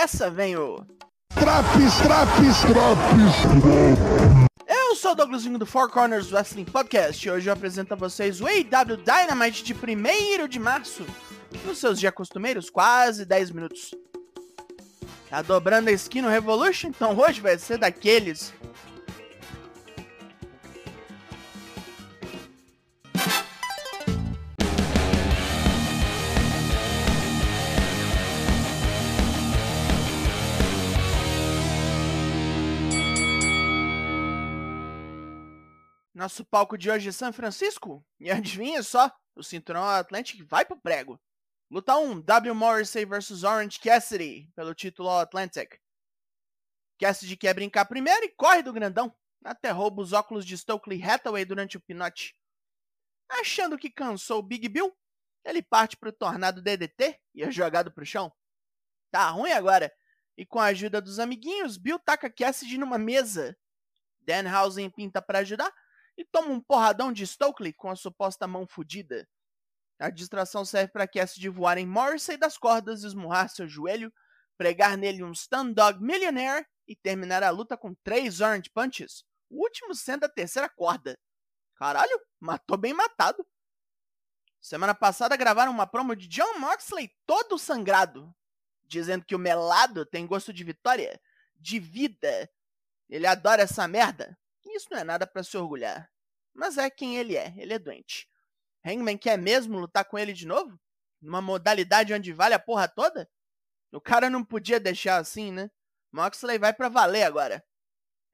dessa vem o. Traps, traps, traps. Eu sou o Douglasinho do Four Corners Wrestling Podcast e hoje eu apresento a vocês o AW Dynamite de 1 de março, nos seus dias costumeiros, quase 10 minutos. Tá dobrando a esquina no Revolution? Então hoje vai ser daqueles. Nosso palco de hoje é São Francisco. E adivinha só, o cinturão Atlantic vai pro prego. Luta 1, W. Morrissey vs Orange Cassidy, pelo título Atlantic. Cassidy quer brincar primeiro e corre do grandão. Até rouba os óculos de Stokely Hathaway durante o pinote. Achando que cansou o Big Bill, ele parte pro tornado DDT e é jogado pro chão. Tá ruim agora. E com a ajuda dos amiguinhos, Bill taca Cassidy numa mesa. Danhausen pinta para ajudar, e toma um porradão de Stokely com a suposta mão fodida. A distração serve para Cassidy voar em Morrissey das cordas, esmurrar seu joelho, pregar nele um Stun Dog Millionaire e terminar a luta com três Orange Punches, o último sendo a terceira corda. Caralho, matou bem matado. Semana passada gravaram uma promo de John Moxley todo sangrado, dizendo que o melado tem gosto de vitória, de vida. Ele adora essa merda. Isso não é nada para se orgulhar. Mas é quem ele é, ele é doente. Hangman quer mesmo lutar com ele de novo? Numa modalidade onde vale a porra toda? O cara não podia deixar assim, né? Moxley vai para valer agora.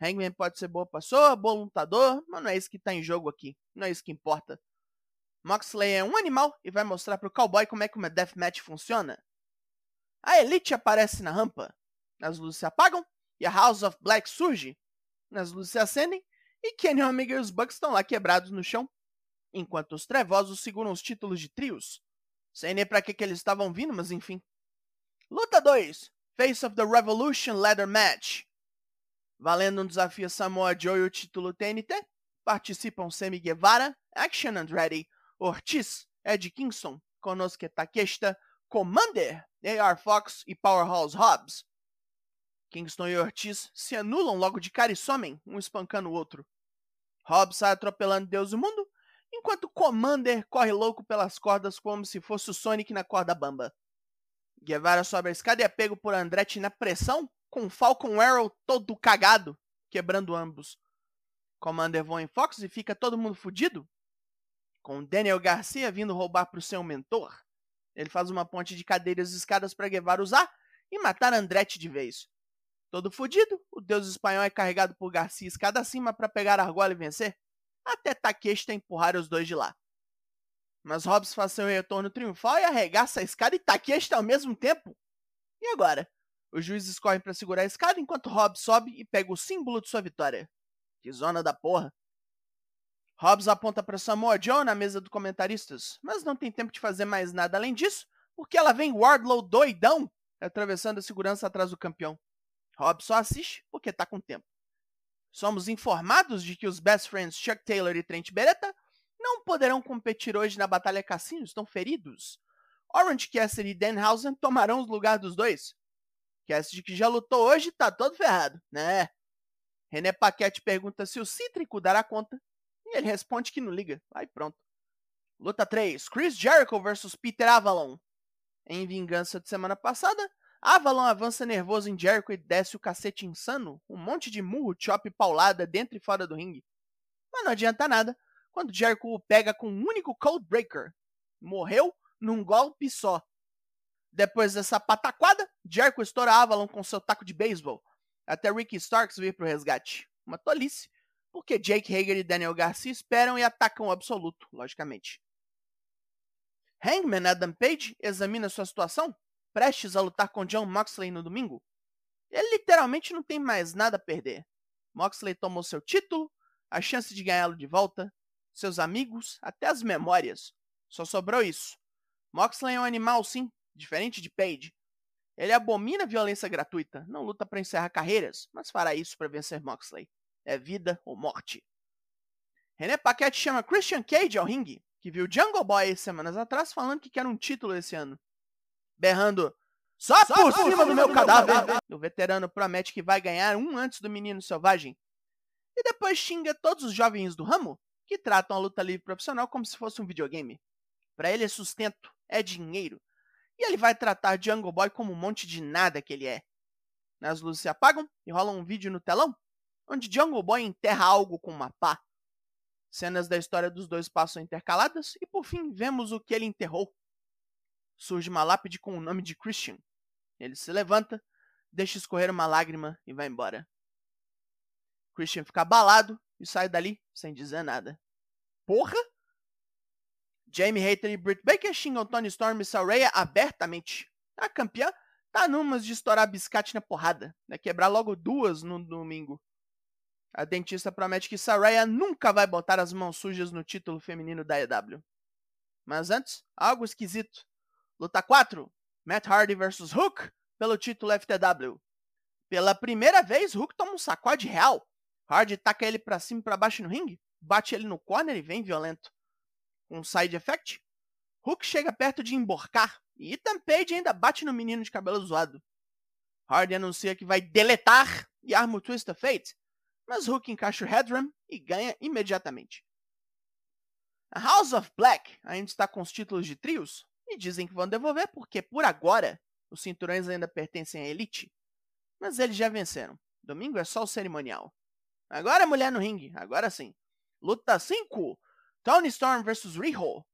Hangman pode ser boa pessoa, bom lutador, mas não é isso que tá em jogo aqui. Não é isso que importa. Moxley é um animal e vai mostrar pro cowboy como é que uma deathmatch funciona. A Elite aparece na rampa. As luzes se apagam e a House of Black surge. As luzes se acendem e Kenny Omega e os Bucks estão lá quebrados no chão, enquanto os trevosos seguram os títulos de trios. Sei nem pra que, que eles estavam vindo, mas enfim. Luta 2: Face of the Revolution Ladder Match. Valendo um desafio Samoa Joe e o título TNT, participam Sammy Guevara, Action Andretti, Ortiz, Ed Kingston, Konosuke Takeshita, Commander, AR Fox e Powerhouse Hobbs. Kingston e Ortiz se anulam logo de cara e somem, um espancando o outro. Hobbs sai atropelando Deus e o mundo, enquanto Commander corre louco pelas cordas como se fosse o Sonic na corda bamba. Guevara sobe a escada e é pego por Andretti na pressão, com Falcon Arrow todo cagado, quebrando ambos. Commander voa em Fox e fica todo mundo fudido, com Daniel Garcia vindo roubar pro seu mentor. Ele faz uma ponte de cadeiras e escadas para Guevara usar e matar Andretti de vez. Todo fudido, o deus espanhol é carregado por Garcia escada acima para pegar a argola e vencer, até Takeshita empurrar os dois de lá. Mas Hobbs faz seu retorno triunfal e arregaça a escada e Takeshita ao mesmo tempo. E agora? Os juízes correm para segurar a escada enquanto Hobbs sobe e pega o símbolo de sua vitória. Que zona da porra. Hobbs aponta para Samoa Joe na mesa dos comentaristas, mas não tem tempo de fazer mais nada além disso, porque ela vem Wardlow doidão atravessando a segurança atrás do campeão. Rob só assiste porque tá com tempo. Somos informados de que os best friends Chuck Taylor e Trent Beretta não poderão competir hoje na Batalha Cassino, estão feridos. Orange Cassidy e Danhausen tomarão os lugares dos dois. Cassidy que já lutou hoje tá todo ferrado, né? René Paquette pergunta se o Cítrico dará conta e ele responde que não liga. Aí pronto. Luta 3: Chris Jericho vs Peter Avalon. Em vingança de semana passada, Avalon avança nervoso em Jericho e desce o cacete insano, um monte de murro, chop e paulada dentro e fora do ringue. Mas não adianta nada quando Jericho o pega com um único Codebreaker. Morreu num golpe só. Depois dessa pataquada, Jericho estoura Avalon com seu taco de beisebol, até Ricky Starks vir pro resgate. Uma tolice, porque Jake Hager e Daniel Garcia esperam e atacam o absoluto, logicamente. Hangman Adam Page examina sua situação prestes a lutar com John Moxley no domingo, ele literalmente não tem mais nada a perder. Moxley tomou seu título, a chance de ganhá-lo de volta, seus amigos, até as memórias. Só sobrou isso. Moxley é um animal, sim, diferente de Page. Ele abomina a violência gratuita, não luta para encerrar carreiras, mas fará isso para vencer Moxley. É vida ou morte. René Paquette chama Christian Cage ao ringue, que viu Jungle Boy semanas atrás falando que quer um título esse ano berrando: Só, Só por cima do meu cadáver. O veterano promete que vai ganhar um antes do menino selvagem. E depois xinga todos os jovens do ramo que tratam a luta livre profissional como se fosse um videogame. Para ele é sustento, é dinheiro. E ele vai tratar Jungle Boy como um monte de nada que ele é. As luzes se apagam e rola um vídeo no telão, onde Jungle Boy enterra algo com uma pá. Cenas da história dos dois passam intercaladas e por fim vemos o que ele enterrou. Surge uma lápide com o nome de Christian. Ele se levanta, deixa escorrer uma lágrima e vai embora. Christian fica abalado e sai dali sem dizer nada. Porra! Jamie Hayter e Britt Baker xingam Tony Storm e Saraya abertamente. A campeã tá numas de estourar biscate na porrada, né? Quebrar logo duas no domingo. A dentista promete que Saraya nunca vai botar as mãos sujas no título feminino da EW. Mas antes, algo esquisito. Luta 4: Matt Hardy vs Hook pelo título FTW. Pela primeira vez, Hook toma um sacode real. Hardy taca ele pra cima e pra baixo no ringue, bate ele no corner e vem violento. Um side effect, Hook chega perto de emborcar e Ethan Page ainda bate no menino de cabelo zoado. Hardy anuncia que vai deletar e arma o Twist of Fate, mas Hook encaixa o Headram e ganha imediatamente. A House of Black ainda está com os títulos de trios e dizem que vão devolver porque, por agora, os cinturões ainda pertencem à Elite. Mas eles já venceram. Domingo é só o cerimonial. Agora é mulher no ringue, agora sim. Luta 5: Tony Storm vs Riho.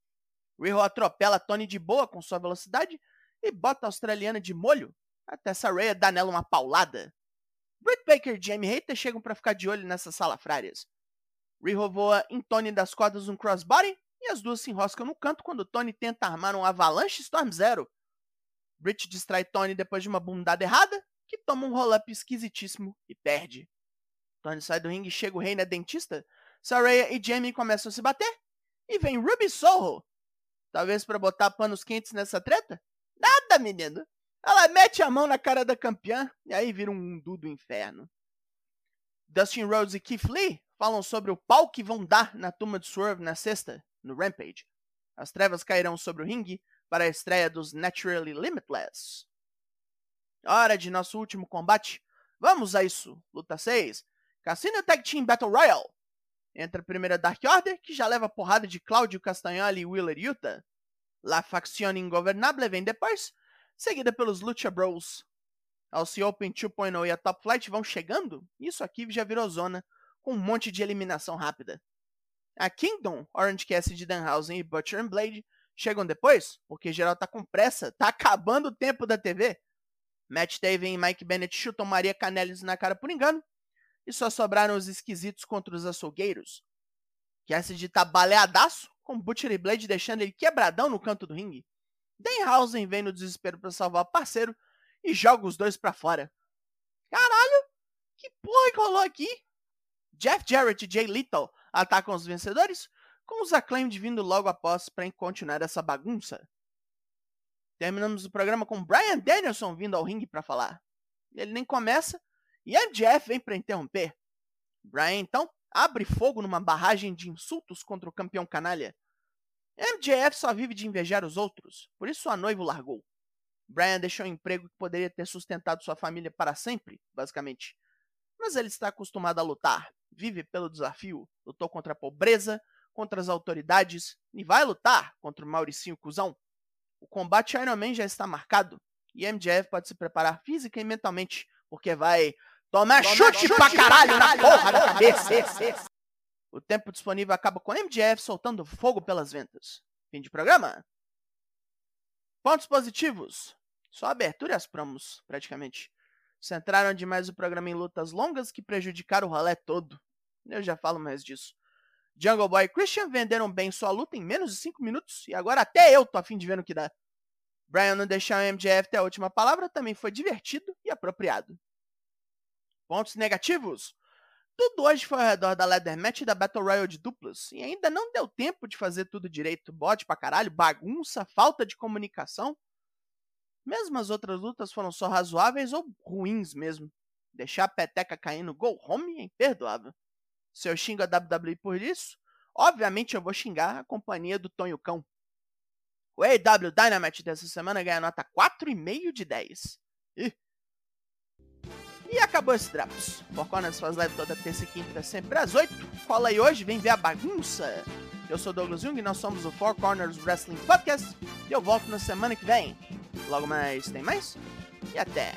Riho atropela Tony de boa com sua velocidade e bota a australiana de molho até Saraya dar nela uma paulada. Britt Baker e Jamie Hater chegam para ficar de olho nessas salafrárias. Riho voa em Tony das cordas um crossbody e as duas se enroscam no canto quando Tony tenta armar um Avalanche Storm Zero. Britt distrai Tony depois de uma bundada errada, que toma um roll-up esquisitíssimo e perde. Tony sai do ringue e chega o rei na dentista. Saraya e Jamie começam a se bater. E vem Ruby Soho. Talvez para botar panos quentes nessa treta? Nada, menino. Ela mete a mão na cara da campeã e aí vira um mundu do inferno. Dustin Rhodes e Keith Lee falam sobre o pau que vão dar na turma de Swerve na sexta, no Rampage. As trevas cairão sobre o ringue para a estreia dos Naturally Limitless. Hora de nosso último combate. Vamos a isso. Luta 6. Cassino Tag Team Battle Royale. Entra a primeira Dark Order, que já leva porrada de Claudio Castagnoli e Willer Utah. La Facción Ingovernable vem depois, seguida pelos Lucha Bros. Alce Open 2.0 e a Top Flight vão chegando, isso aqui já virou zona, com um monte de eliminação rápida. A Kingdom, Orange Cassidy, Danhausen e Butcher and Blade chegam depois, porque geral tá com pressa, tá acabando o tempo da TV. Matt Taven e Mike Bennett chutam Maria Canelis na cara por engano, e só sobraram os esquisitos contra os açougueiros. Cassidy tá baleadaço, com Butcher e Blade deixando ele quebradão no canto do ringue. Denhausen vem no desespero para salvar o parceiro e joga os dois para fora. Caralho, que porra que rolou aqui? Jeff Jarrett e Jay Little atacam os vencedores, com os Acclaimed vindo logo após para continuar essa bagunça. Terminamos o programa com Brian Danielson vindo ao ringue para falar. Ele nem começa e MJF vem para interromper. Brian então abre fogo numa barragem de insultos contra o campeão canalha. MJF só vive de invejar os outros, por isso sua noiva o largou. Brian deixou um emprego que poderia ter sustentado sua família para sempre, basicamente. Mas ele está acostumado a lutar, vive pelo desafio, lutou contra a pobreza, contra as autoridades e vai lutar contra o Mauricinho Cusão. O combate Iron Man já está marcado e MJF pode se preparar física e mentalmente, porque vai tomar Toma chute, chute pra caralho, na porra da cabeça. O tempo disponível acaba com MJF soltando fogo pelas ventas. Fim de programa? Pontos positivos. Só abertura e as promos, praticamente. Centraram demais o programa em lutas longas que prejudicaram o rolê todo. Eu já falo mais disso. Jungle Boy e Christian venderam bem sua luta em menos de 5 minutos e agora até eu tô afim de ver no que dá. Brian não deixar o MJF ter a última palavra também foi divertido e apropriado. Pontos negativos. Tudo hoje foi ao redor da Leather Match e da Battle Royale de duplas, e ainda não deu tempo de fazer tudo direito. Bote pra caralho, bagunça, falta de comunicação. Mesmo as outras lutas foram só razoáveis ou ruins mesmo. Deixar a peteca cair no go home é imperdoável. Se eu xingo a WWE por isso, obviamente eu vou xingar a companhia do Tonho Cão. O AW Dynamite dessa semana ganha nota 4,5 de 10. Ih. E acabou esse Drops. Four Corners faz live toda terça e quinta, sempre às 8. Cola aí hoje, vem ver a bagunça. Eu sou Douglas Jung e nós somos o Four Corners Wrestling Podcast. E eu volto na semana que vem. Logo mais, tem mais? E até!